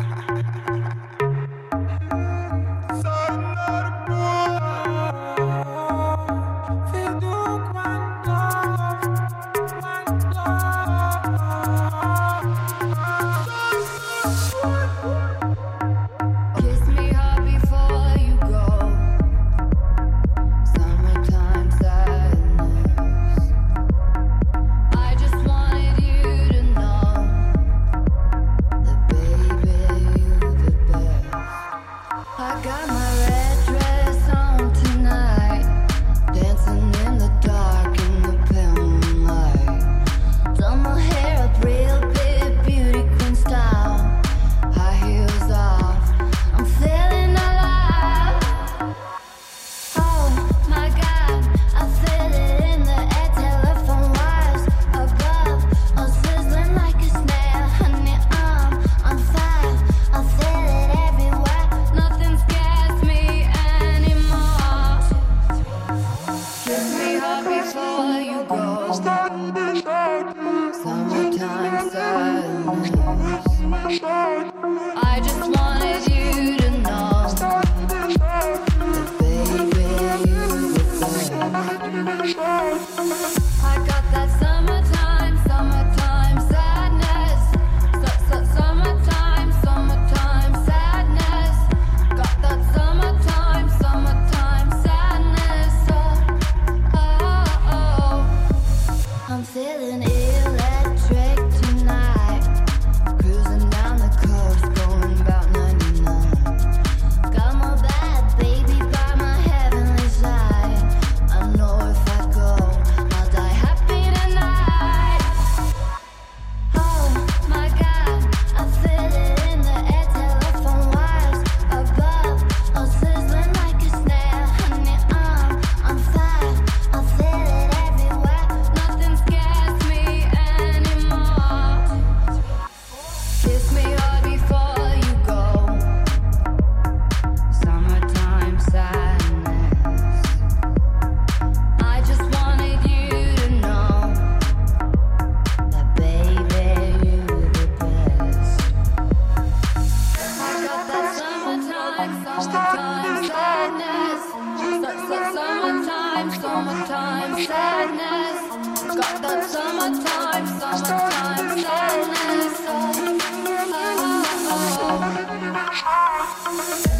ha ha I got that sun. Summertime summertime sadness. Got that summertime, summertime sadness. Oh, oh, oh.